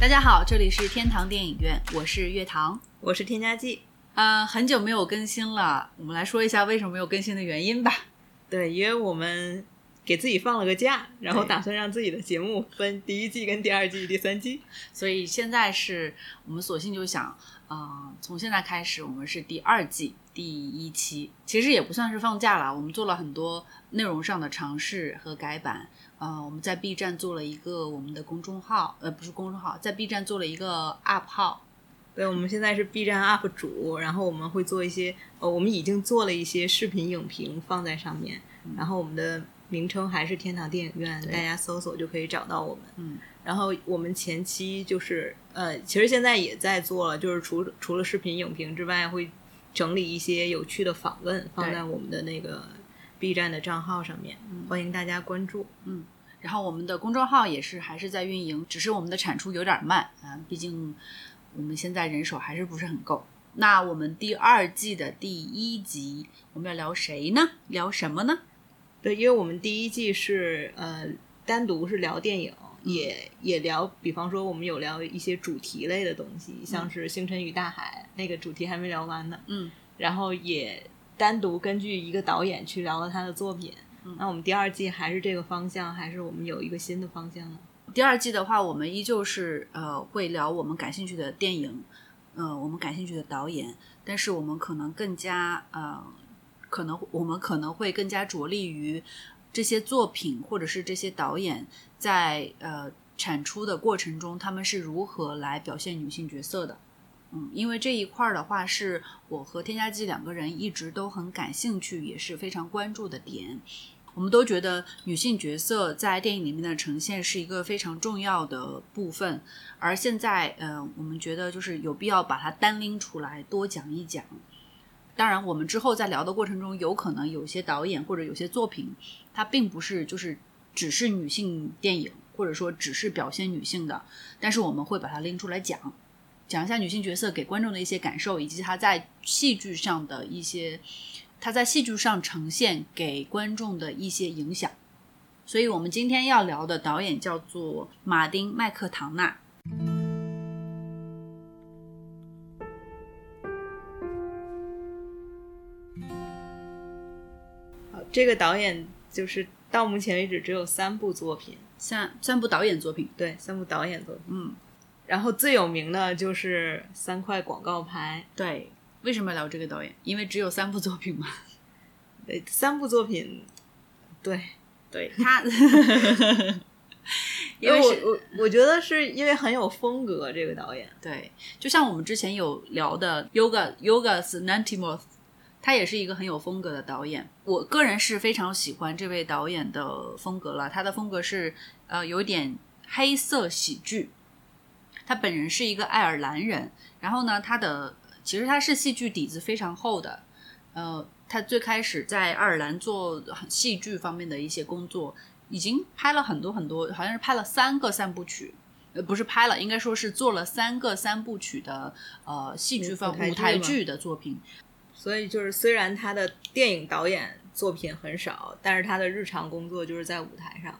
大家好，这里是天堂电影院，我是月堂，我是添加剂。呃，很久没有更新了，我们来说一下为什么没有更新的原因吧。对，因为我们给自己放了个假，然后打算让自己的节目分第一季、跟第二季、第三季。所以现在是我们索性就想，呃，从现在开始，我们是第二季第一期，其实也不算是放假了，我们做了很多内容上的尝试和改版。呃，我们在 B 站做了一个我们的公众号，呃，不是公众号，在 B 站做了一个 App 号，对，我们现在是 B 站 UP 主，然后我们会做一些，呃，我们已经做了一些视频影评放在上面，然后我们的名称还是天堂电影院，大家搜索就可以找到我们。嗯，然后我们前期就是，呃，其实现在也在做了，就是除除了视频影评之外，会整理一些有趣的访问放在我们的那个 B 站的账号上面，欢迎大家关注。嗯然后我们的公众号也是还是在运营，只是我们的产出有点慢啊，毕竟我们现在人手还是不是很够。那我们第二季的第一集我们要聊谁呢？聊什么呢？对，因为我们第一季是呃单独是聊电影，也也聊，比方说我们有聊一些主题类的东西，像是《星辰与大海》那个主题还没聊完呢。嗯，然后也单独根据一个导演去聊了他的作品。那我们第二季还是这个方向，还是我们有一个新的方向呢？第二季的话，我们依旧是呃会聊我们感兴趣的电影，呃我们感兴趣的导演，但是我们可能更加呃可能我们可能会更加着力于这些作品或者是这些导演在呃产出的过程中，他们是如何来表现女性角色的。嗯，因为这一块儿的话，是我和添加剂两个人一直都很感兴趣，也是非常关注的点。我们都觉得女性角色在电影里面的呈现是一个非常重要的部分，而现在，呃，我们觉得就是有必要把它单拎出来多讲一讲。当然，我们之后在聊的过程中，有可能有些导演或者有些作品，它并不是就是只是女性电影，或者说只是表现女性的，但是我们会把它拎出来讲，讲一下女性角色给观众的一些感受，以及她在戏剧上的一些。她在戏剧上呈现给观众的一些影响，所以我们今天要聊的导演叫做马丁·麦克唐纳。好，这个导演就是到目前为止只有三部作品，三三部导演作品，对，三部导演作品。嗯，然后最有名的就是三块广告牌，对。为什么要聊这个导演？因为只有三部作品嘛。对，三部作品，对，对 他，因因为我我我觉得是因为很有风格，这个导演。对，就像我们之前有聊的 Yoga Yoga s Nantimos，他也是一个很有风格的导演。我个人是非常喜欢这位导演的风格了，他的风格是呃有点黑色喜剧。他本人是一个爱尔兰人，然后呢，他的其实他是戏剧底子非常厚的，呃，他最开始在爱尔兰做戏剧方面的一些工作，已经拍了很多很多，好像是拍了三个三部曲。呃，不是拍了，应该说是做了三个三部曲的呃戏剧方舞台剧的作品。所以就是虽然他的电影导演作品很少，但是他的日常工作就是在舞台上。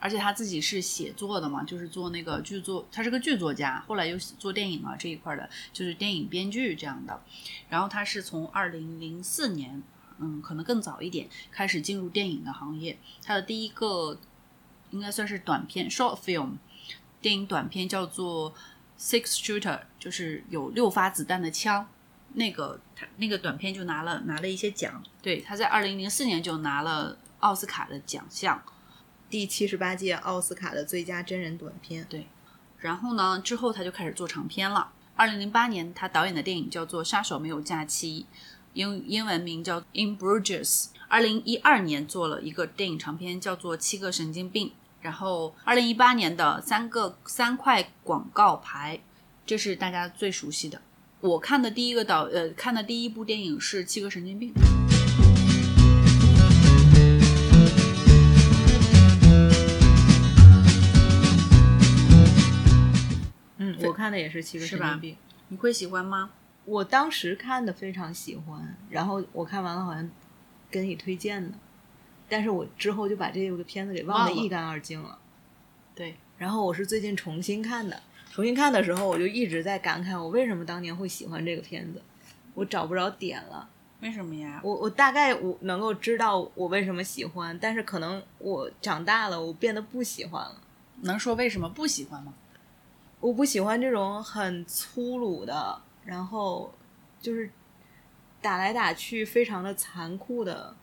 而且他自己是写作的嘛，就是做那个剧作，他是个剧作家，后来又做电影啊这一块的，就是电影编剧这样的。然后他是从二零零四年，嗯，可能更早一点开始进入电影的行业。他的第一个应该算是短片 （short film） 电影短片叫做《Six Shooter》，就是有六发子弹的枪。那个他那个短片就拿了拿了一些奖，对，他在二零零四年就拿了奥斯卡的奖项。第七十八届奥斯卡的最佳真人短片。对然后呢，之后他就开始做长片了。二零零八年，他导演的电影叫做《杀手没有假期》，英英文名叫《In Bruges》。二零一二年做了一个电影长片，叫做《七个神经病》。然后二零一八年的三个三块广告牌，这是大家最熟悉的。我看的第一个导呃看的第一部电影是《七个神经病》。我看的也是《七个神经病》。你会喜欢吗？我当时看的非常喜欢，然后我看完了好像跟你推荐的，但是我之后就把这个片子给忘得一干二净了。对，然后我是最近重新看的，重新看的时候我就一直在感慨，我为什么当年会喜欢这个片子，我找不着点了。为什么呀？我我大概我能够知道我为什么喜欢，但是可能我长大了，我变得不喜欢了。能说为什么不喜欢吗？我不喜欢这种很粗鲁的，然后就是打来打去非常的残酷的，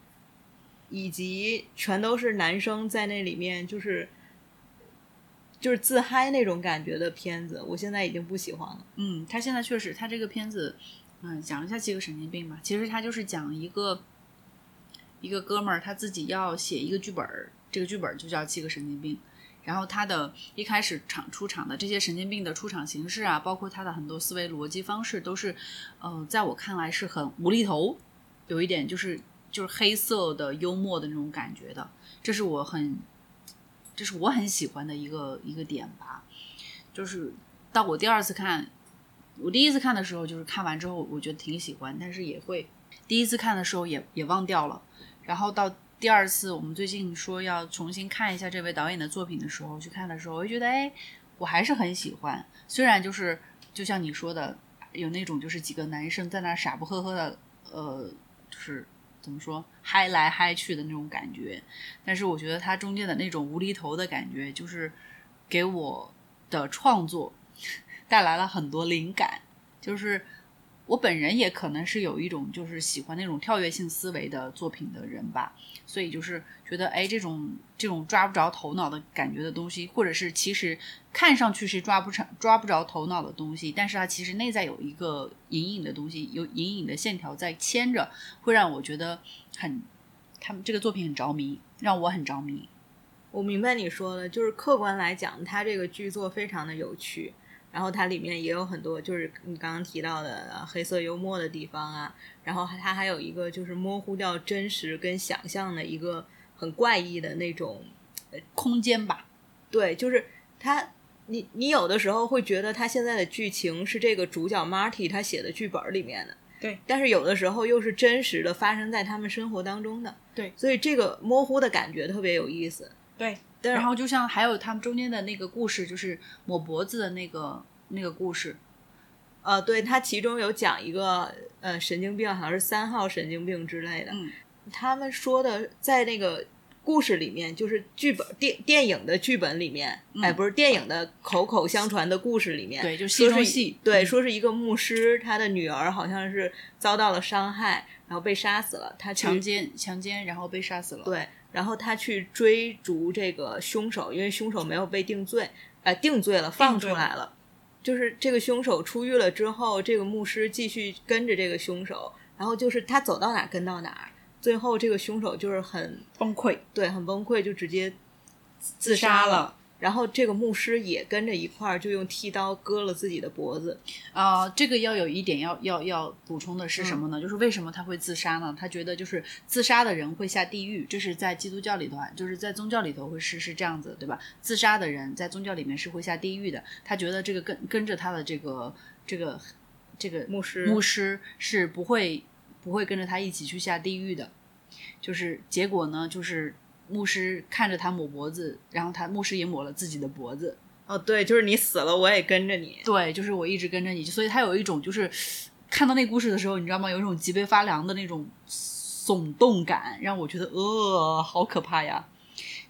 以及全都是男生在那里面就是就是自嗨那种感觉的片子，我现在已经不喜欢了。嗯，他现在确实，他这个片子，嗯，讲一下七个神经病吧。其实他就是讲一个一个哥们儿他自己要写一个剧本儿，这个剧本儿就叫《七个神经病》。然后他的一开始场出场的这些神经病的出场形式啊，包括他的很多思维逻辑方式，都是，呃，在我看来是很无厘头，有一点就是就是黑色的幽默的那种感觉的，这是我很，这是我很喜欢的一个一个点吧。就是到我第二次看，我第一次看的时候，就是看完之后我觉得挺喜欢，但是也会第一次看的时候也也忘掉了，然后到。第二次，我们最近说要重新看一下这位导演的作品的时候，去看的时候，我就觉得，哎，我还是很喜欢。虽然就是就像你说的，有那种就是几个男生在那傻不呵呵的，呃，就是怎么说嗨来嗨去的那种感觉，但是我觉得他中间的那种无厘头的感觉，就是给我的创作带来了很多灵感，就是。我本人也可能是有一种就是喜欢那种跳跃性思维的作品的人吧，所以就是觉得哎，这种这种抓不着头脑的感觉的东西，或者是其实看上去是抓不成抓不着头脑的东西，但是它其实内在有一个隐隐的东西，有隐隐的线条在牵着，会让我觉得很，他们这个作品很着迷，让我很着迷。我明白你说的，就是客观来讲，它这个剧作非常的有趣。然后它里面也有很多，就是你刚刚提到的黑色幽默的地方啊。然后它还有一个就是模糊掉真实跟想象的一个很怪异的那种空间吧。对，就是它，你你有的时候会觉得它现在的剧情是这个主角 Marty 他写的剧本里面的，对。但是有的时候又是真实的发生在他们生活当中的，对。所以这个模糊的感觉特别有意思，对。然后就像还有他们中间的那个故事，就是抹脖子的那个那个故事，呃，对他其中有讲一个呃神经病，好像是三号神经病之类的。嗯，他们说的在那个故事里面，就是剧本电电影的剧本里面，哎，不是电影的口口相传的故事里面，对，就戏中戏，对，说是一个牧师，他的女儿好像是遭到了伤害，然后被杀死了，他强奸强奸，然后被杀死了，对。然后他去追逐这个凶手，因为凶手没有被定罪，呃，定罪了，放出来了。就是这个凶手出狱了之后，这个牧师继续跟着这个凶手，然后就是他走到哪跟到哪，最后这个凶手就是很崩溃，对，很崩溃，就直接自杀了。然后这个牧师也跟着一块儿，就用剃刀割了自己的脖子。啊，这个要有一点要要要补充的是什么呢？就是为什么他会自杀呢？他觉得就是自杀的人会下地狱，这是在基督教里头，就是在宗教里头会是是这样子，对吧？自杀的人在宗教里面是会下地狱的。他觉得这个跟跟着他的这个这个这个牧师牧师是不会不会跟着他一起去下地狱的。就是结果呢，就是。牧师看着他抹脖子，然后他牧师也抹了自己的脖子。哦，对，就是你死了，我也跟着你。对，就是我一直跟着你，所以他有一种就是看到那故事的时候，你知道吗？有一种脊背发凉的那种耸动感，让我觉得呃，好可怕呀。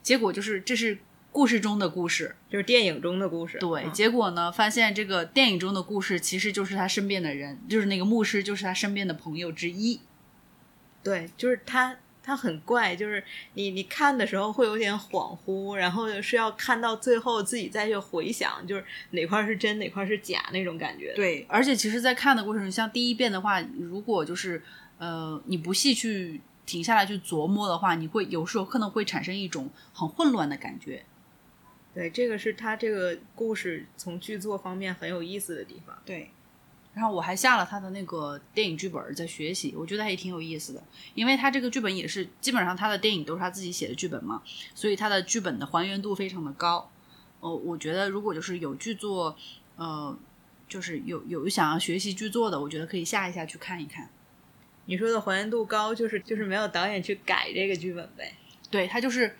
结果就是这是故事中的故事，就是电影中的故事。对，结果呢，发现这个电影中的故事其实就是他身边的人，就是那个牧师，就是他身边的朋友之一。对，就是他。它很怪，就是你你看的时候会有点恍惚，然后是要看到最后自己再去回想，就是哪块是真哪块是假那种感觉。对，而且其实，在看的过程中，像第一遍的话，如果就是呃你不细去停下来去琢磨的话，你会有时候可能会产生一种很混乱的感觉。对，这个是他这个故事从剧作方面很有意思的地方。对。然后我还下了他的那个电影剧本在学习，我觉得还挺有意思的，因为他这个剧本也是基本上他的电影都是他自己写的剧本嘛，所以他的剧本的还原度非常的高。哦，我觉得如果就是有剧作，呃，就是有有想要学习剧作的，我觉得可以下一下去看一看。你说的还原度高，就是就是没有导演去改这个剧本呗？对他就是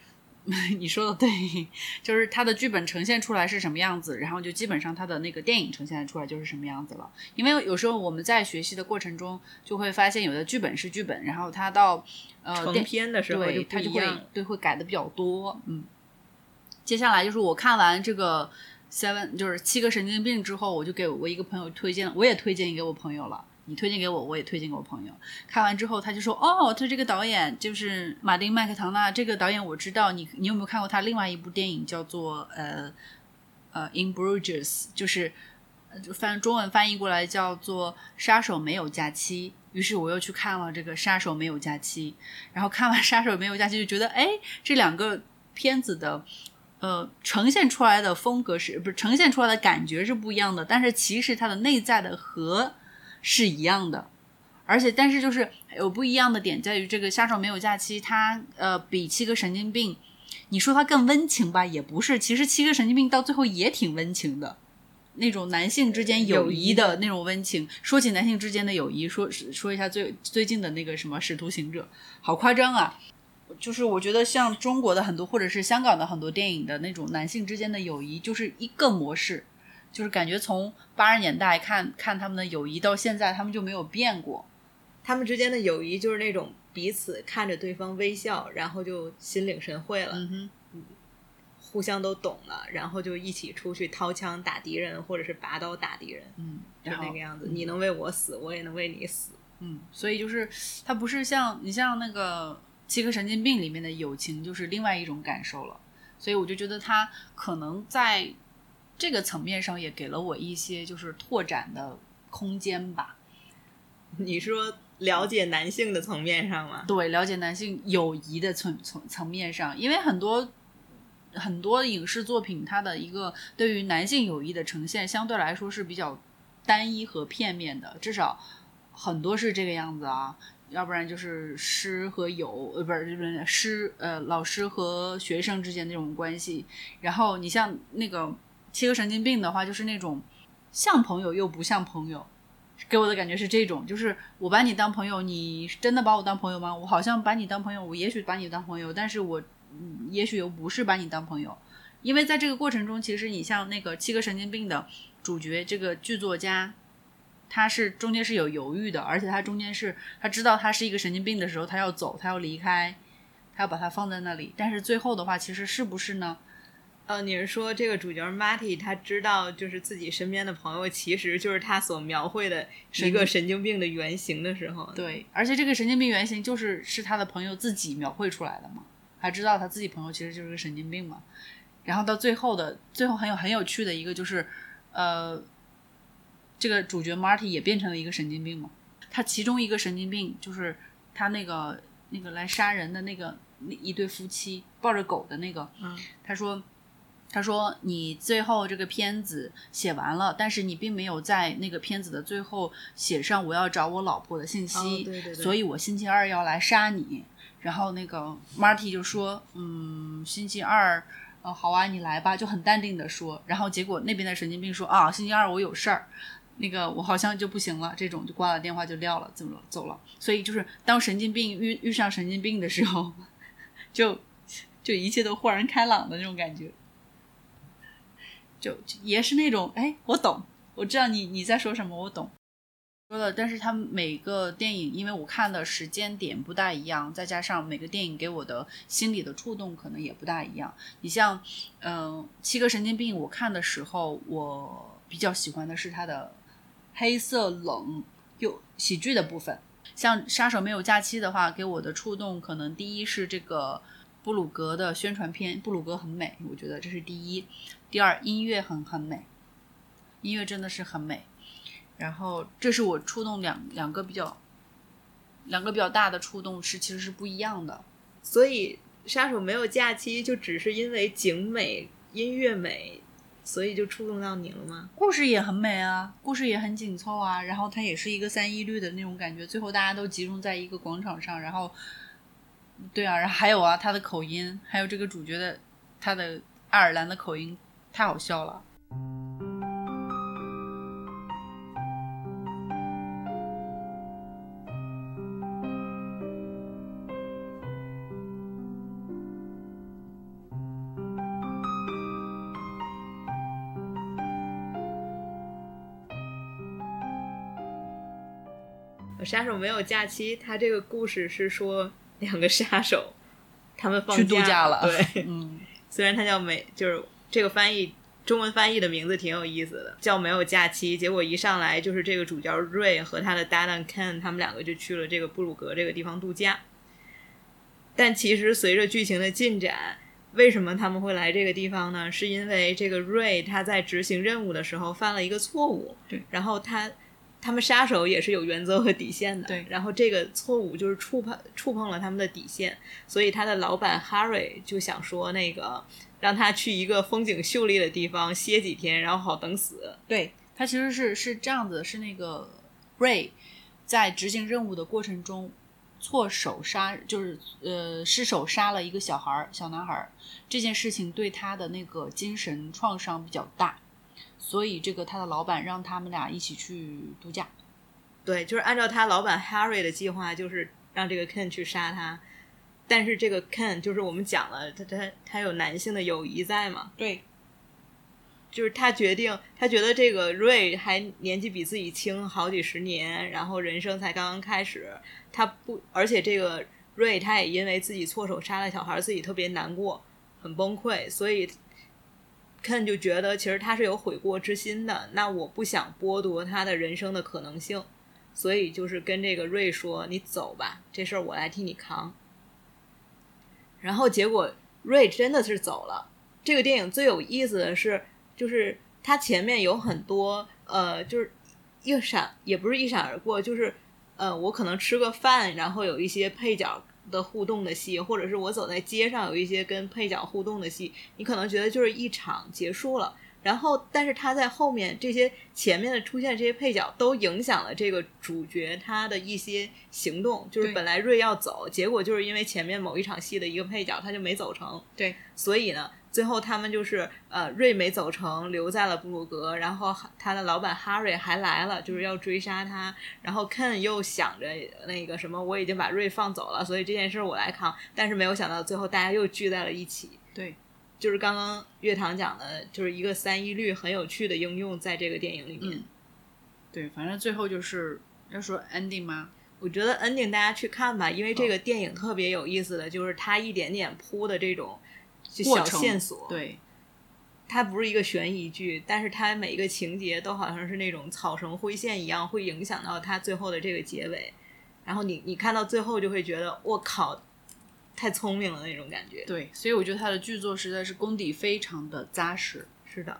你说的对，就是他的剧本呈现出来是什么样子，然后就基本上他的那个电影呈现出来就是什么样子了。因为有时候我们在学习的过程中就会发现，有的剧本是剧本，然后他到呃成片的时候他就会。对会改的比较多。嗯，接下来就是我看完这个 Seven 就是七个神经病之后，我就给我一个朋友推荐，我也推荐给我朋友了。你推荐给我，我也推荐给我朋友。看完之后，他就说：“哦，他这个导演就是马丁麦克唐纳，这个导演我知道。你你有没有看过他另外一部电影叫做呃呃《In Bruges》，就是翻中文翻译过来叫做《杀手没有假期》。于是我又去看了这个《杀手没有假期》，然后看完《杀手没有假期》就觉得，哎，这两个片子的。呃，呈现出来的风格是不是呈现出来的感觉是不一样的？但是其实它的内在的核是一样的，而且但是就是有不一样的点在于这个杀手没有假期，它呃比七个神经病，你说它更温情吧，也不是，其实七个神经病到最后也挺温情的，那种男性之间友谊的那种温情。说起男性之间的友谊，说说一下最最近的那个什么《使徒行者》，好夸张啊！就是我觉得像中国的很多或者是香港的很多电影的那种男性之间的友谊，就是一个模式。就是感觉从八十年代看看他们的友谊到现在，他们就没有变过。他们之间的友谊就是那种彼此看着对方微笑，然后就心领神会了，嗯哼，互相都懂了，然后就一起出去掏枪打敌人，或者是拔刀打敌人，嗯，就那个样子。你能为我死，我也能为你死。嗯，所以就是它不是像你像那个《七个神经病》里面的友情，就是另外一种感受了。所以我就觉得他可能在这个层面上也给了我一些就是拓展的空间吧。你说了解男性的层面上吗？对，了解男性友谊的层层层面上，因为很多很多影视作品，它的一个对于男性友谊的呈现，相对来说是比较单一和片面的，至少很多是这个样子啊。要不然就是师和友，呃，不是不是师，呃，老师和学生之间那种关系。然后你像那个七个神经病的话，就是那种像朋友又不像朋友。给我的感觉是这种，就是我把你当朋友，你真的把我当朋友吗？我好像把你当朋友，我也许把你当朋友，但是我，嗯，也许又不是把你当朋友，因为在这个过程中，其实你像那个七个神经病的主角，这个剧作家，他是中间是有犹豫的，而且他中间是他知道他是一个神经病的时候，他要走，他要离开，他要把他放在那里，但是最后的话，其实是不是呢？呃，你是说这个主角 Marty 他知道，就是自己身边的朋友其实就是他所描绘的一个神经病的原型的时候，对，而且这个神经病原型就是是他的朋友自己描绘出来的嘛，他知道他自己朋友其实就是个神经病嘛。然后到最后的最后很有很有趣的一个就是，呃，这个主角 Marty 也变成了一个神经病嘛。他其中一个神经病就是他那个那个来杀人的那个那一对夫妻抱着狗的那个，嗯，他说。他说：“你最后这个片子写完了，但是你并没有在那个片子的最后写上我要找我老婆的信息，哦对对对所以我星期二要来杀你。”然后那个 Marty 就说：“嗯，星期二，呃，好啊，你来吧。”就很淡定的说。然后结果那边的神经病说：“啊，星期二我有事儿，那个我好像就不行了。”这种就挂了电话就撂了，怎么了走了。所以就是当神经病遇遇上神经病的时候，就就一切都豁然开朗的那种感觉。就也是那种，哎，我懂，我知道你你在说什么，我懂。说了，但是他们每个电影，因为我看的时间点不大一样，再加上每个电影给我的心理的触动可能也不大一样。你像，嗯、《七个神经病》，我看的时候，我比较喜欢的是它的黑色冷又喜剧的部分。像《杀手没有假期》的话，给我的触动可能第一是这个布鲁格的宣传片，布鲁格很美，我觉得这是第一。第二，音乐很很美，音乐真的是很美。然后，这是我触动两两个比较两个比较大的触动是其实是不一样的。所以杀手没有假期，就只是因为景美、音乐美，所以就触动到你了吗？故事也很美啊，故事也很紧凑啊，然后它也是一个三一律的那种感觉，最后大家都集中在一个广场上，然后，对啊，然后还有啊，他的口音，还有这个主角的他的爱尔兰的口音，太好笑了！杀手没有假期。他这个故事是说两个杀手，他们去度假了。对，嗯，虽然他叫美，就是。这个翻译中文翻译的名字挺有意思的，叫没有假期。结果一上来就是这个主角瑞和他的搭档 Ken，他们两个就去了这个布鲁格这个地方度假。但其实随着剧情的进展，为什么他们会来这个地方呢？是因为这个瑞他在执行任务的时候犯了一个错误，对，然后他。他们杀手也是有原则和底线的，对然后这个错误就是触碰触碰了他们的底线，所以他的老板 Harry 就想说，那个让他去一个风景秀丽的地方歇几天，然后好等死。对他其实是是这样子，是那个 Ray 在执行任务的过程中错手杀，就是呃失手杀了一个小孩儿小男孩儿，这件事情对他的那个精神创伤比较大，所以这个他的老板让他们俩一起去度假。对，就是按照他老板 Harry 的计划，就是让这个 Ken 去杀他。但是这个 Ken 就是我们讲了，他他他有男性的友谊在嘛，对就是他决定，他觉得这个瑞还年纪比自己轻好几十年，然后人生才刚刚开始，他不，而且这个瑞他也因为自己错手杀了小孩，自己特别难过，很崩溃，所以 Ken 就觉得其实他是有悔过之心的，那我不想剥夺他的人生的可能性，所以就是跟这个瑞说：“你走吧，这事儿我来替你扛。”然后结果瑞真的是走了。这个电影最有意思的是，就是它前面有很多呃，就是一闪也不是一闪而过，就是呃，我可能吃个饭，然后有一些配角的互动的戏，或者是我走在街上有一些跟配角互动的戏，你可能觉得就是一场结束了。然后，但是他在后面这些前面的出现这些配角都影响了这个主角他的一些行动，就是本来瑞要走，结果就是因为前面某一场戏的一个配角他就没走成，对，所以呢，最后他们就是呃，瑞没走成，留在了布鲁格，然后他的老板哈瑞还来了，就是要追杀他，然后 Ken 又想着那个什么，我已经把瑞放走了，所以这件事我来扛，但是没有想到最后大家又聚在了一起。对，就是刚刚乐堂讲的，就是一个三一律很有趣的应用在这个电影里面。嗯对，反正最后就是要说 ending 吗？我觉得 ending 大家去看吧，因为这个电影特别有意思的就是它一点点铺的这种就小线索，对，它不是一个悬疑剧，但是它每一个情节都好像是那种草绳灰线一样，会影响到它最后的这个结尾。然后你你看到最后就会觉得我靠，太聪明了那种感觉。对，所以我觉得他的剧作实在是功底非常的扎实。是的，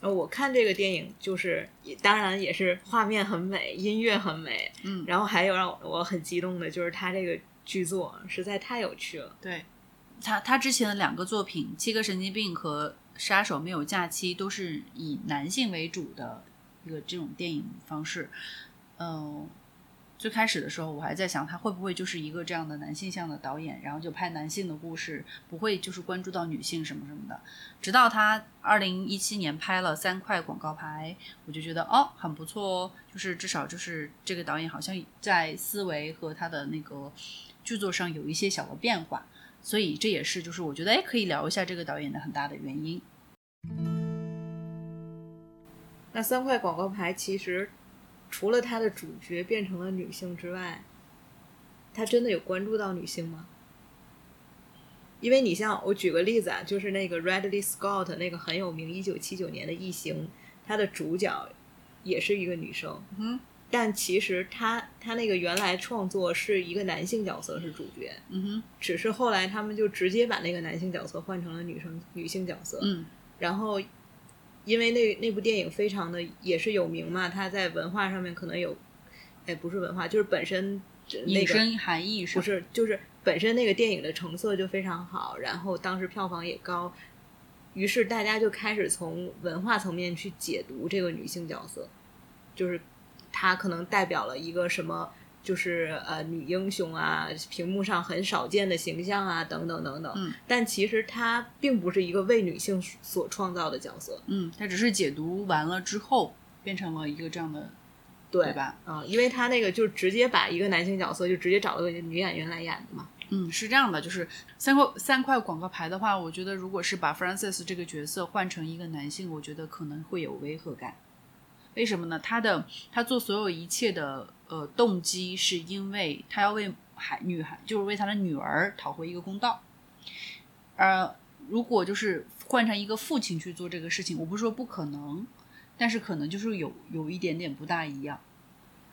呃，我看这个电影就是，也当然也是画面很美，音乐很美，嗯然后还有让我我很激动的就是他这个剧作实在太有趣了。对，他他之前的两个作品《七个神经病》和《杀手没有假期》都是以男性为主的一个这种电影方式。嗯、最开始的时候我还在想，他会不会就是一个这样的男性向的导演，然后就拍男性的故事，不会就是关注到女性什么什么的。直到他二零一七年拍了三块广告牌，我就觉得哦很不错哦，就是至少就是这个导演好像在思维和他的那个剧作上有一些小的变化。所以这也是就是我觉得哎可以聊一下这个导演的很大的原因。那三块广告牌其实除了他的主角变成了女性之外，他真的有关注到女性吗？因为你像我举个例子啊，就是那个 Radley Scott 那个很有名，一九七九年的《异形》，它的主角也是一个女生，嗯但其实他他那个原来创作是一个男性角色是主角，嗯哼只是后来他们就直接把那个男性角色换成了女生女性角色，嗯然后因为那那部电影非常的也是有名嘛，它在文化上面可能有，哎不是文化，就是本身那个含义是不是就是本身那个电影的成色就非常好，然后当时票房也高，于是大家就开始从文化层面去解读这个女性角色，就是她可能代表了一个什么。就是呃女英雄啊，屏幕上很少见的形象啊，等等等等。嗯，但其实她并不是一个为女性所创造的角色，嗯，她只是解读完了之后变成了一个这样的对对吧？啊、因为她那个就直接把一个男性角色就直接找了个女演员来演的嘛。嗯，是这样的，就是三块三块广告牌的话，我觉得如果是把 Francis 这个角色换成一个男性，我觉得可能会有违和感。为什么呢？他的他做所有一切的呃动机，是因为他要为孩女孩，就是为他的女儿讨回一个公道。呃，如果就是换成一个父亲去做这个事情，我不是说不可能，但是可能就是有有一点点不大一样。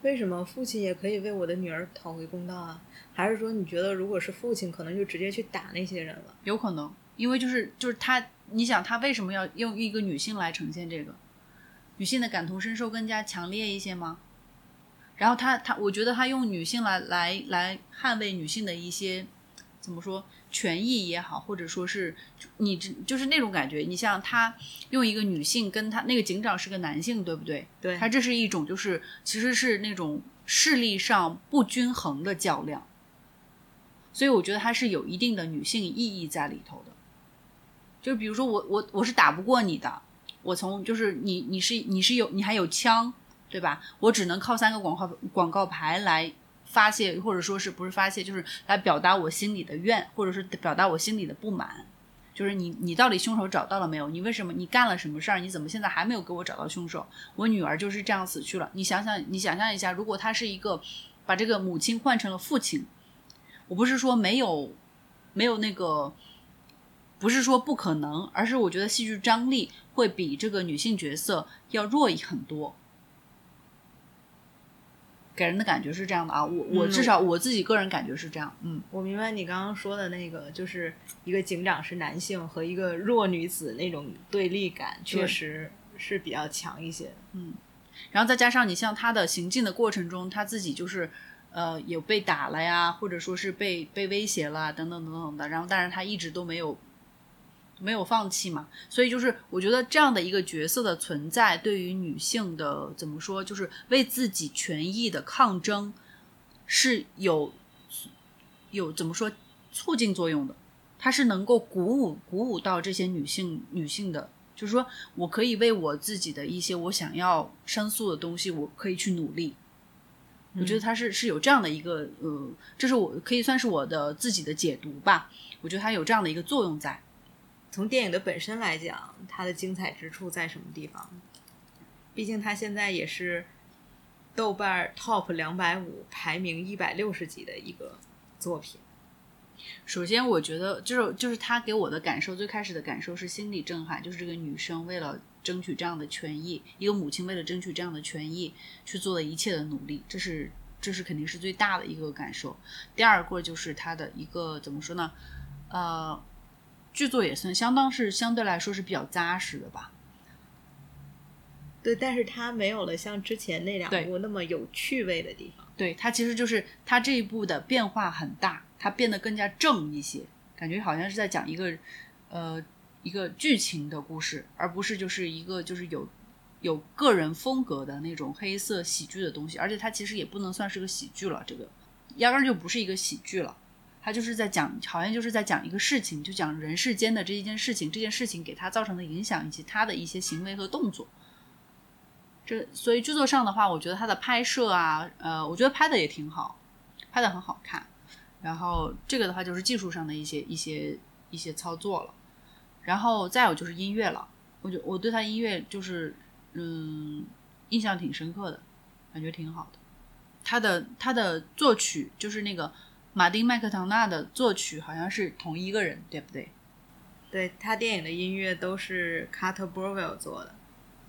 为什么父亲也可以为我的女儿讨回公道啊？还是说你觉得如果是父亲，可能就直接去打那些人了？有可能，因为就是就是他，你想他为什么要用一个女性来呈现这个？女性的感同身受更加强烈一些吗？然后他他，我觉得他用女性来来来捍卫女性的一些怎么说权益也好，或者说是你就是那种感觉。你像他用一个女性跟他那个警长是个男性，对不对？对，他这是一种就是其实是那种势力上不均衡的较量，所以我觉得他是有一定的女性意义在里头的。就比如说我我我是打不过你的。我从就是你，你是你是有你还有枪，对吧？我只能靠三个广告广告牌来发泄，或者说是不是发泄，就是来表达我心里的怨，或者是表达我心里的不满。就是你你到底凶手找到了没有？你为什么你干了什么事儿？你怎么现在还没有给我找到凶手？我女儿就是这样死去了。你想想，你想象一下，如果他是一个把这个母亲换成了父亲，我不是说没有没有那个。不是说不可能，而是我觉得戏剧张力会比这个女性角色要弱一很多，给人的感觉是这样的啊。我我至少我自己个人感觉是这样。嗯，我明白你刚刚说的那个，就是一个警长是男性和一个弱女子那种对立感，确实是比较强一些。嗯，然后再加上你像他的行进的过程中，他自己就是呃有被打了呀，或者说是被被威胁了等等等等的，然后但是他一直都没有。没有放弃嘛，所以就是我觉得这样的一个角色的存在，对于女性的怎么说，就是为自己权益的抗争是有有怎么说促进作用的，它是能够鼓舞鼓舞到这些女性女性的，就是说我可以为我自己的一些我想要申诉的东西，我可以去努力。我觉得它是是有这样的一个呃，这是我可以算是我的自己的解读吧。我觉得它有这样的一个作用在。从电影的本身来讲，它的精彩之处在什么地方？毕竟它现在也是豆瓣 Top 两百五排名一百六十几的一个作品。首先，我觉得就是就是他给我的感受，最开始的感受是心理震撼，就是这个女生为了争取这样的权益，一个母亲为了争取这样的权益去做的一切的努力，这是这是肯定是最大的一个感受。第二个就是他的一个怎么说呢？呃。剧作也算相当是相对来说是比较扎实的吧，对，但是它没有了像之前那两部那么有趣味的地方。对，它其实就是它这一部的变化很大，它变得更加正一些，感觉好像是在讲一个呃一个剧情的故事，而不是就是一个就是有有个人风格的那种黑色喜剧的东西。而且它其实也不能算是个喜剧了，这个压根就不是一个喜剧了。他就是在讲，好像就是在讲一个事情，就讲人世间的这一件事情，这件事情给他造成的影响，以及他的一些行为和动作。这所以剧作上的话，我觉得他的拍摄啊，呃，我觉得拍的也挺好，拍的很好看。然后这个的话就是技术上的一些一些一些操作了。然后再有就是音乐了，我觉我对他音乐就是嗯印象挺深刻的，感觉挺好的。他的他的作曲就是那个。马丁麦克唐纳的作曲好像是同一个人，对不对？对他电影的音乐都是卡特·波维尔做的。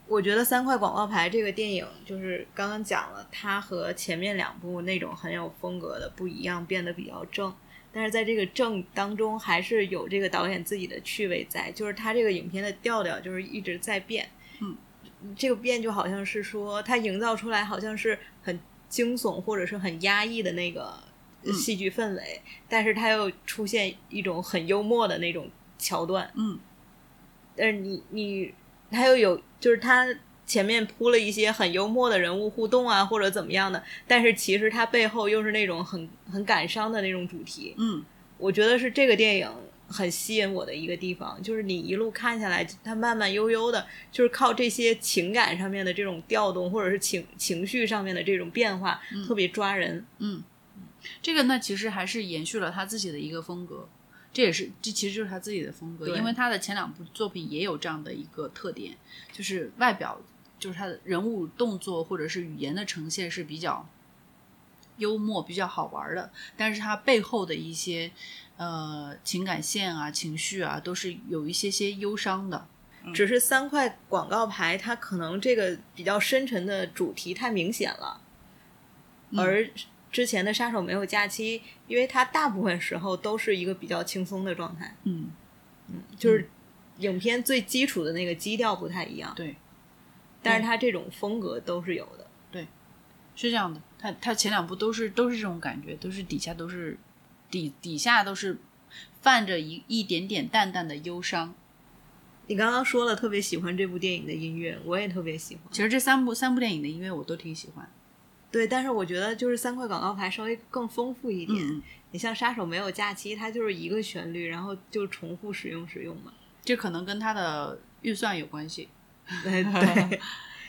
我觉得《三块广告牌》这个电影就是刚刚讲了，它和前面两部那种很有风格的不一样，变得比较正。但是在这个正当中，还是有这个导演自己的趣味在，就是他这个影片的调调就是一直在变。嗯，这个变就好像是说，他营造出来好像是很惊悚或者是很压抑的那个。戏剧氛围，但是它又出现一种很幽默的那种桥段，嗯，但是你你它又有，就是它前面铺了一些很幽默的人物互动啊，或者怎么样的，但是其实它背后又是那种很很感伤的那种主题，嗯，我觉得是这个电影很吸引我的一个地方，就是你一路看下来，它慢慢悠悠的，就是靠这些情感上面的这种调动，或者是情情绪上面的这种变化，特别抓人，嗯。这个呢，其实还是延续了他自己的一个风格，这也是这其实就是他自己的风格，因为他的前两部作品也有这样的一个特点，就是外表就是他的人物动作或者是语言的呈现是比较幽默、比较好玩的，但是他背后的一些呃情感线啊、情绪啊，都是有一些些忧伤的。只是三块广告牌，它可能这个比较深沉的主题太明显了，而之前的杀手没有假期，因为他大部分时候都是一个比较轻松的状态，嗯嗯，就是影片最基础的那个基调不太一样，对，但是他这种风格都是有的，对是这样的。他他前两部都是都是这种感觉，都是底下都是底底下都是泛着一一点点淡淡的忧伤。你刚刚说了特别喜欢这部电影的音乐，我也特别喜欢。其实这三部三部电影的音乐我都挺喜欢。对，但是我觉得就是三块广告牌稍微更丰富一点。嗯，你像《杀手没有假期》，它就是一个旋律，然后就重复使用使用嘛。这可能跟他的预算有关系。对对，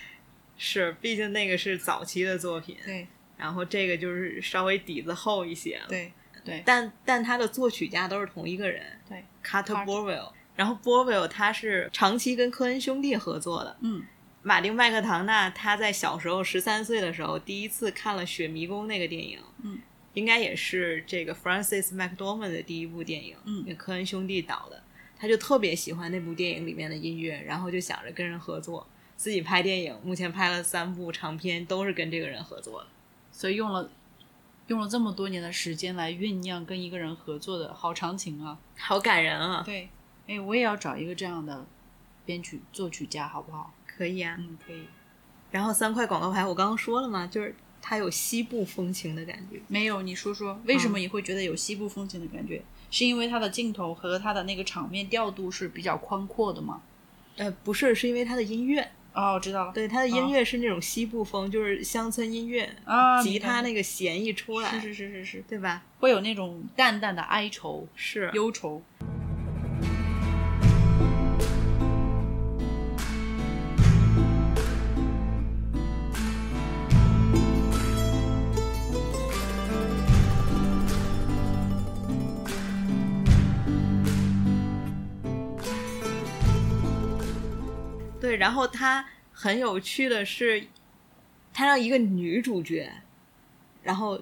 是，毕竟那个是早期的作品，对然后这个就是稍微底子厚一些了。对对但但他的作曲家都是同一个人对，，Carter Carter Burwell。然后 Burwell 他是长期跟科恩兄弟合作的。嗯马丁麦克唐纳他在小时候十三岁的时候第一次看了《雪迷宫》那个电影，嗯，应该也是这个 Francis McDormand 的第一部电影，嗯也科恩兄弟导的。他就特别喜欢那部电影里面的音乐，然后就想着跟人合作，自己拍电影。目前拍了三部长片，都是跟这个人合作的。所以用了用了这么多年的时间来酝酿跟一个人合作的好长情啊。好感人啊！对，哎，我也要找一个这样的编曲作曲家，好不好？可以啊。嗯，可以。然后三块广告牌，我刚刚说了嘛，就是它有西部风情的感觉。没有，你说说为什么你会觉得有西部风情的感觉？是因为它的镜头和它的那个场面调度是比较宽阔的吗？呃，不是，是因为它的音乐，哦，我知道了。对，它的音乐是那种西部风，就是乡村音乐，啊，吉他那个弦一出来，是是是是是，对吧？会有那种淡淡的哀愁、是，忧愁。然后它很有趣的是，它让一个女主角，然后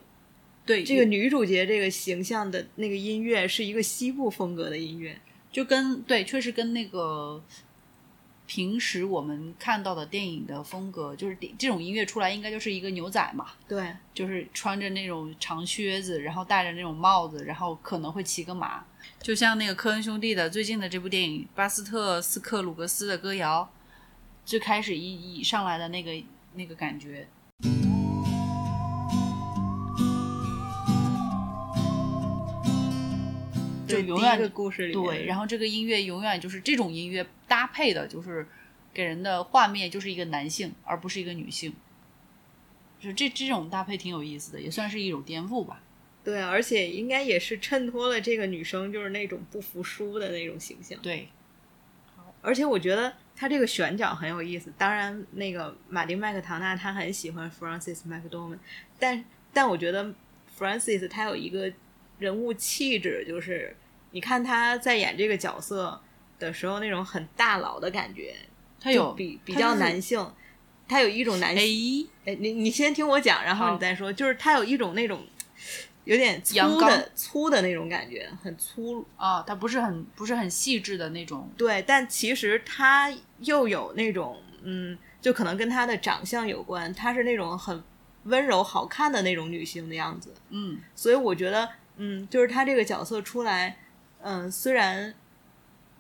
对，这个女主角这个形象的那个音乐是一个西部风格的音乐，就跟对，确实跟那个平时我们看到的电影的风格，就是这种音乐出来，应该就是一个牛仔嘛，对，就是穿着那种长靴子，然后戴着那种帽子，然后可能会骑个马，就像那个科恩兄弟的最近的这部电影《巴斯特斯克鲁格斯的歌谣》，最开始一一上来的那个那个感觉。就永远故事里对，然后这个音乐永远就是这种音乐搭配的，就是给人的画面就是一个男性，而不是一个女性。就这这种搭配挺有意思的，也算是一种颠覆吧。对，而且应该也是衬托了这个女生就是那种不服输的那种形象。对，而且我觉得他这个选角很有意思。当然，那个马丁麦克唐纳他很喜欢 Francis McDormand，但但我觉得 Francis 他有一个人物气质，就是你看他在演这个角色的时候那种很大佬的感觉，他有比比较男性。他有一种男性，哎，哎，你你先听我讲，然后你再说。就是他有一种那种有点粗的粗的那种感觉，很粗啊，他不是很不是很细致的那种。对，但其实她又有那种，嗯，就可能跟她的长相有关，她是那种很温柔、好看的那种女性的样子。嗯，所以我觉得，嗯，就是她这个角色出来，嗯，虽然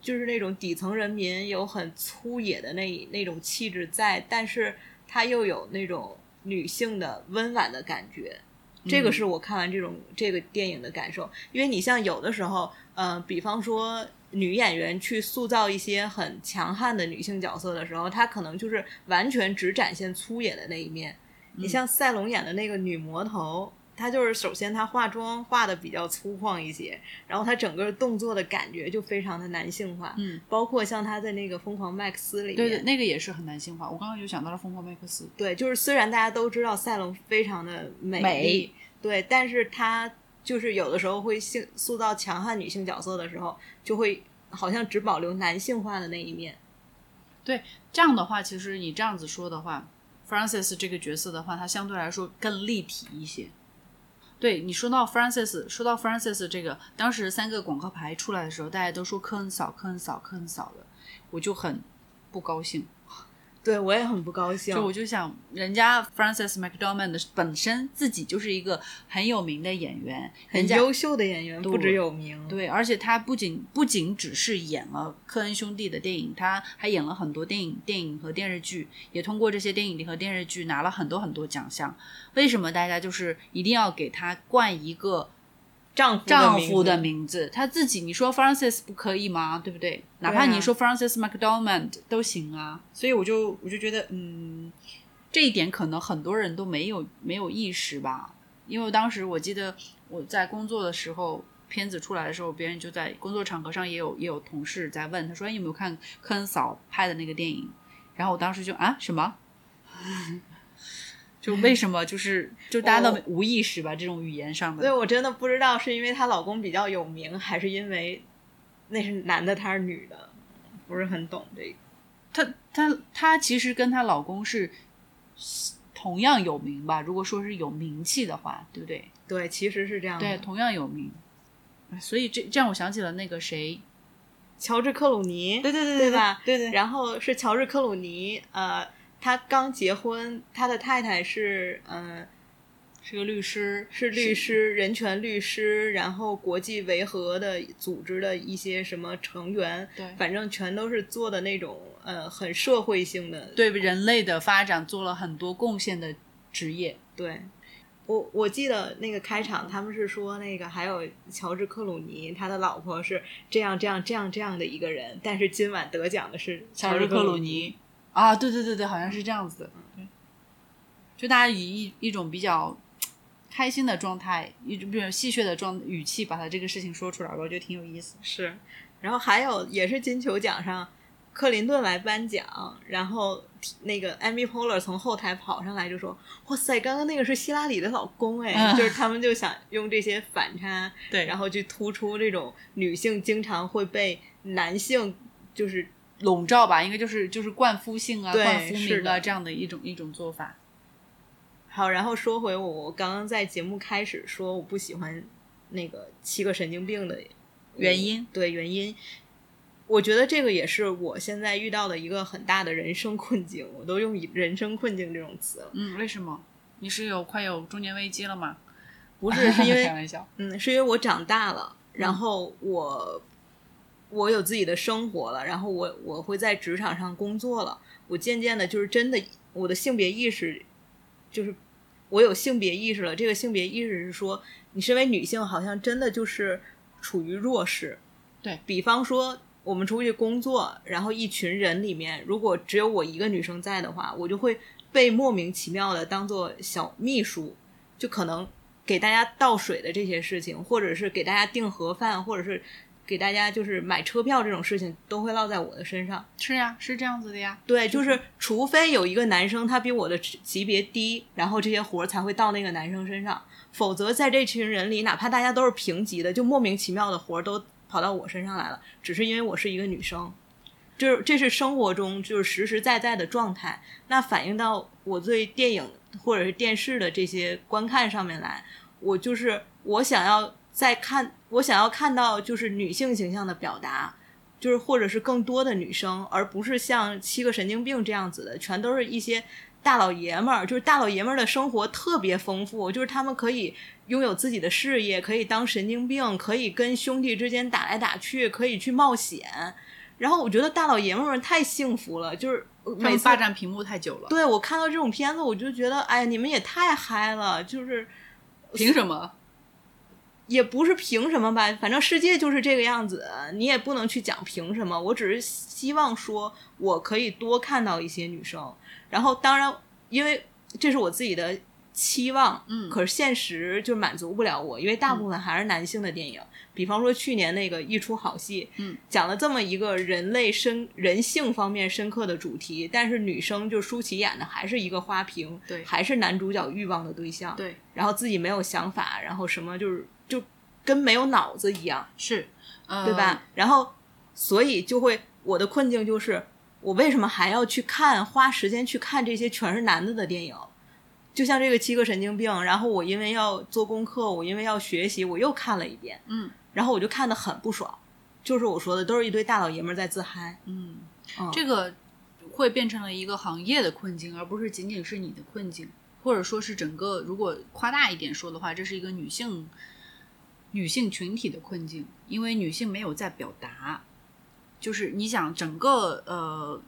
就是那种底层人民有很粗野的那那种气质在，但是她又有那种女性的温婉的感觉。这个是我看完这种这个电影的感受，因为你像有的时候，呃，比方说女演员去塑造一些很强悍的女性角色的时候，她可能就是完全只展现粗野的那一面。你像赛龙演的那个女魔头，她就是首先她化妆化的比较粗犷一些，然后她整个动作的感觉就非常的男性化，嗯，包括像她在那个《疯狂麦克斯》里面，对对，那个也是很男性化。我刚刚就想到了《疯狂麦克斯》。对，就是虽然大家都知道赛龙非常的美丽，美对，但是她就是有的时候会性塑造强悍女性角色的时候，就会好像只保留男性化的那一面。对这样的话，其实你这样子说的话，Francis 这个角色的话，它相对来说更立体一些。对你说到 Francis，说到 Francis 这个，当时三个广告牌出来的时候，大家都说科恩嫂、科恩嫂、科恩嫂的，我就很不高兴。对我也很不高兴。就我就想，人家 Francis McDormand 本身自己就是一个很有名的演员，很优秀的演员，不止有名。对，而且他不仅不仅只是演了科恩兄弟的电影，他还演了很多电影、电影和电视剧，也通过这些电影和电视剧拿了很多很多奖项。为什么大家就是一定要给他冠一个丈夫丈夫的名名字？他自己你说 Francis 不可以吗？对不对？哪怕你说 Francis McDormand 都行啊。所以我就我就觉得，嗯，这一点可能很多人都没有没有意识吧。因为当时我记得我在工作的时候，片子出来的时候，别人就在工作场合上也有也有同事在问，他说：“哎，你有没有看科恩嫂拍的那个电影？”然后我当时就啊什么？就为什么就是就大家都无意识吧，这种语言上字。的对，我真的不知道是因为她老公比较有名，还是因为那是男的，她是女的，不是很懂这个。她她她其实跟她老公是同样有名吧？如果说是有名气的话，对不对？对，其实是这样的。对，同样有名。所以这这样我想起了那个谁，乔治克鲁尼，对对对对吧？对对，然后是乔治克鲁尼，呃，他刚结婚，他的太太是嗯、呃是个律师，是律师，人权律师，然后国际维和的组织的一些什么成员，对。反正全都是做的那种呃很社会性的。对人类的发展做了很多贡献的职业。对，我我记得那个开场他们是说那个还有乔治克鲁尼，他的老婆是这样这样这样这样的一个人，但是今晚得奖的是治乔治克鲁尼啊，对对对对，好像是这样子的。对，就大家以一一种比较开心的状态，一种比较戏谑的状语气，把他这个事情说出来，我觉得挺有意思。是，然后还有也是金球奖上，克林顿来颁奖，然后那个 Amy Poehler 从后台跑上来就说：“哇塞，刚刚那个是希拉里的老公哎！”嗯就是他们就想用这些反差，对然后去突出这种女性经常会被男性就是笼罩吧，应该就是就是灌夫性啊、对冠夫名啊是的这样的一种一种做法。好，然后说回我，我刚刚在节目开始说我不喜欢那个七个神经病的原因，对原因，我觉得这个也是我现在遇到的一个很大的人生困境，我都用“人生困境”这种词了。嗯，为什么？你是有快有中年危机了吗？不是，是因为 开玩笑。嗯，是因为我长大了，然后我我有自己的生活了，然后我我会在职场上工作了，我渐渐的就是真的我的性别意识就是我有性别意识了。这个性别意识是说，你身为女性，好像真的就是处于弱势。对比方说，我们出去工作，然后一群人里面，如果只有我一个女生在的话，我就会被莫名其妙的当做小秘书，就可能给大家倒水的这些事情，或者是给大家订盒饭，或者是给大家就是买车票这种事情，都会落在我的身上。是呀，是这样子的呀。对，就是除非有一个男生他比我的级别低，然后这些活儿才会到那个男生身上，否则在这群人里，哪怕大家都是平级的，就莫名其妙的活儿都跑到我身上来了，只是因为我是一个女生。就是这是生活中就是实实在在的状态，那反映到我对电影或者是电视的这些观看上面来，我就是我想要在看，我想要看到就是女性形象的表达，就是或者是更多的女生，而不是像七个神经病这样子的，全都是一些大老爷们儿，就是大老爷们儿的生活特别丰富，就是他们可以拥有自己的事业，可以当神经病，可以跟兄弟之间打来打去，可以去冒险。然后我觉得大老爷们儿们太幸福了，就是每次霸占屏幕太久了，对我看到这种片子，我就觉得，哎呀，你们也太嗨了，就是凭什么？也不是凭什么吧，反正世界就是这个样子，你也不能去讲凭什么。我只是希望说，我可以多看到一些女生。然后，当然，因为这是我自己的期望，嗯可是现实就满足不了我，因为大部分还是男性的电影。比方说去年那个《一出好戏》，嗯，讲了这么一个人类深人性方面深刻的主题，但是女生就舒淇演的还是一个花瓶，对还是男主角欲望的对象，对，然后自己没有想法，然后什么就是就跟没有脑子一样，是，呃、对吧？？然后所以就会我的困境就是，我为什么还要去看花时间去看这些全是男的的电影？就像这个七个神经病，然后我因为要做功课，我因为要学习，我又看了一遍，嗯然后我就看得很不爽。就是我说的，都是一堆大老爷们儿在自嗨。嗯，嗯，这个会变成了一个行业的困境，而不是仅仅是你的困境，或者说是整个如果夸大一点说的话，这是一个女性女性群体的困境，因为女性没有在表达。就是你想整个呃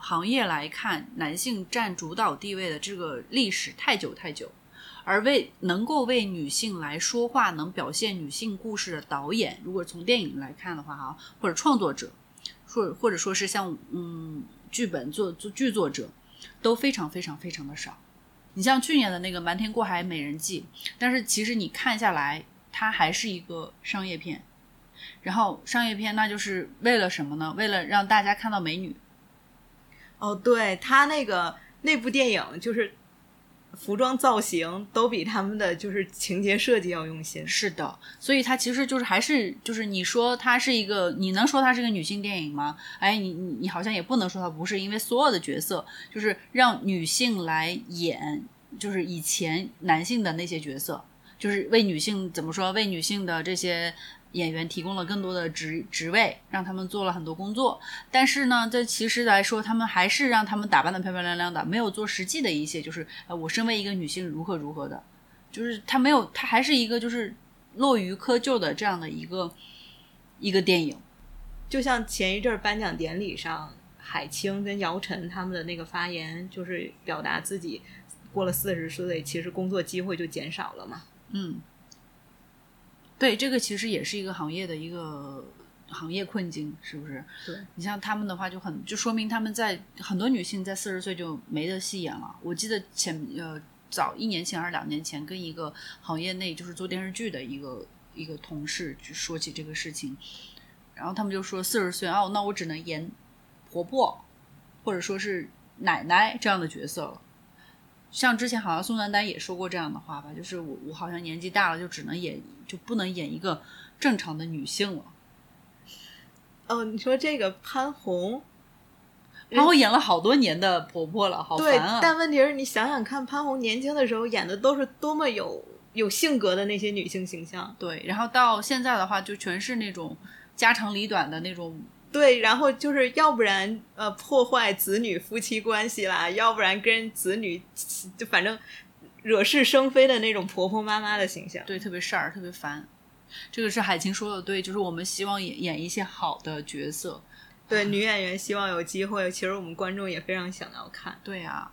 行业来看，男性占主导地位的这个历史太久太久，而为能够为女性来说话、能表现女性故事的导演，如果从电影来看的话，哈，或者创作者，或或者说是像嗯剧本作作剧作者，都非常非常非常的少。你像去年的那个《瞒天过海：美人计》，但是其实你看下来，它还是一个商业片。然后商业片那就是为了什么呢？为了让大家看到美女。哦，对他那个那部电影，就是服装造型都比他们的就是情节设计要用心。是的，所以它其实就是还是就是你说它是一个，你能说它是个女性电影吗？哎，你你你好像也不能说它不是，因为所有的角色就是让女性来演，就是以前男性的那些角色，就是为女性怎么说，为女性的这些。演员提供了更多的职职位，让他们做了很多工作。但是呢，这其实来说，他们还是让他们打扮的漂漂亮亮的，没有做实际的一些，就是呃，我身为一个女性如何如何的，就是他没有，他还是一个就是落于窠臼的这样的一个一个电影。就像前一阵儿颁奖典礼上，海清跟姚晨他们的那个发言，就是表达自己过了四十岁，其实工作机会就减少了嘛。嗯，对，这个其实也是一个行业的一个行业困境，是不是？对你像他们的话，就很就说明他们在很多女性在四十岁就没得戏演了。我记得前呃早一年前还是两年前，跟一个行业内就是做电视剧的一个一个同事去说起这个事情，然后他们就说四十岁哦，那我只能演婆婆或者说是奶奶这样的角色了。像之前好像宋丹丹也说过这样的话吧，就是我我好像年纪大了，就只能演就不能演一个正常的女性了。哦，你说这个潘虹，潘虹演了好多年的婆婆了，好对烦，啊！但问题是你想想看，潘虹年轻的时候演的都是多么有有性格的那些女性形象。对，然后到现在的话，就全是那种家长里短的那种，对，然后就是要不然呃破坏子女夫妻关系啦，要不然跟子女就反正惹是生非的那种婆婆妈妈的形象。对，特别事儿，特别烦。这个是海清说的对，就是我们希望演演一些好的角色。对，女演员希望有机会，其实我们观众也非常想要看。对啊，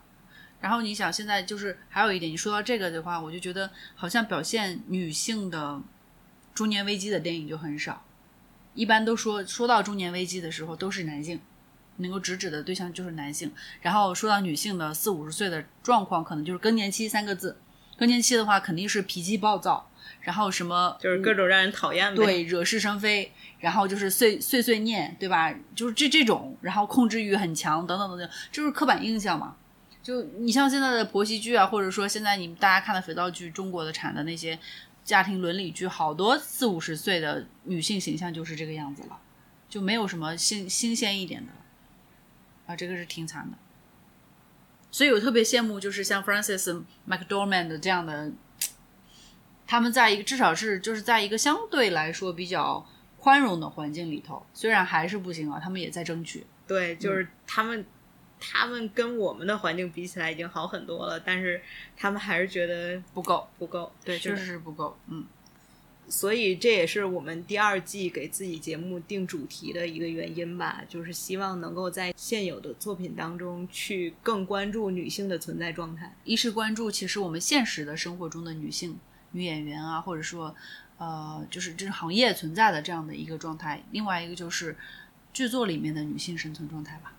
然后你想，现在就是还有一点，你说到这个的话，我就觉得好像表现女性的中年危机的电影就很少。一般都说说到中年危机的时候，都是男性，能够直指的对象就是男性。然后说到女性的四五十岁的状况，可能就是更年期三个字。更年期的话，肯定是脾气暴躁，然后什么就是各种让人讨厌呗。对，惹是生非，然后就是碎碎碎念，对吧？就是这这种，然后控制欲很强，等等等等，就是刻板印象嘛。就你像现在的婆媳剧啊，或者说现在你们大家看的肥皂剧，中国的产的那些家庭伦理剧，好多四五十岁的女性形象就是这个样子了，就没有什么新新鲜一点的啊，这个是挺惨的。所以我特别羡慕，就是像 Francis McDormand 这样的，他们在一个至少是就是在一个相对来说比较宽容的环境里头，虽然还是不行啊，他们也在争取。对，就是他们，他们跟我们的环境比起来已经好很多了，但是他们还是觉得不够，不够。对，确实是不够。嗯，所以这也是我们第二季给自己节目定主题的一个原因吧，就是希望能够在现有的作品当中去更关注女性的存在状态。一是关注其实我们现实的生活中的女性女演员啊，或者说呃，就是这个行业存在的这样的一个状态；另外一个就是剧作里面的女性生存状态吧。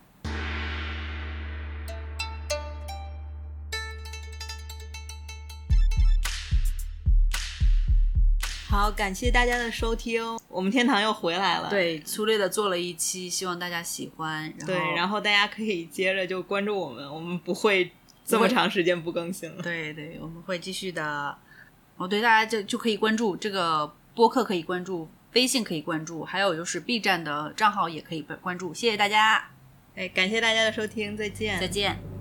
好，感谢大家的收听，我们天堂又回来了。对，粗略的做了一期，希望大家喜欢。然后对，然后大家可以接着就关注我们，我们不会这么长时间不更新了。对对，我们会继续的。哦，对，大家就就可以关注这个播客，可以关注微信，可以关注，还有就是 B 站的账号也可以关注。谢谢大家。哎，感谢大家的收听，再见，再见。